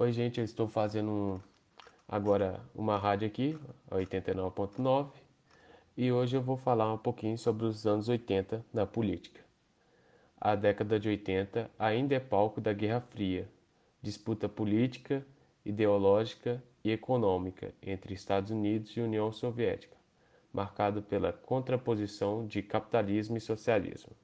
Oi, gente, eu estou fazendo agora uma rádio aqui, 89.9, e hoje eu vou falar um pouquinho sobre os anos 80 na política. A década de 80 ainda é palco da Guerra Fria, disputa política, ideológica e econômica entre Estados Unidos e União Soviética, marcado pela contraposição de capitalismo e socialismo.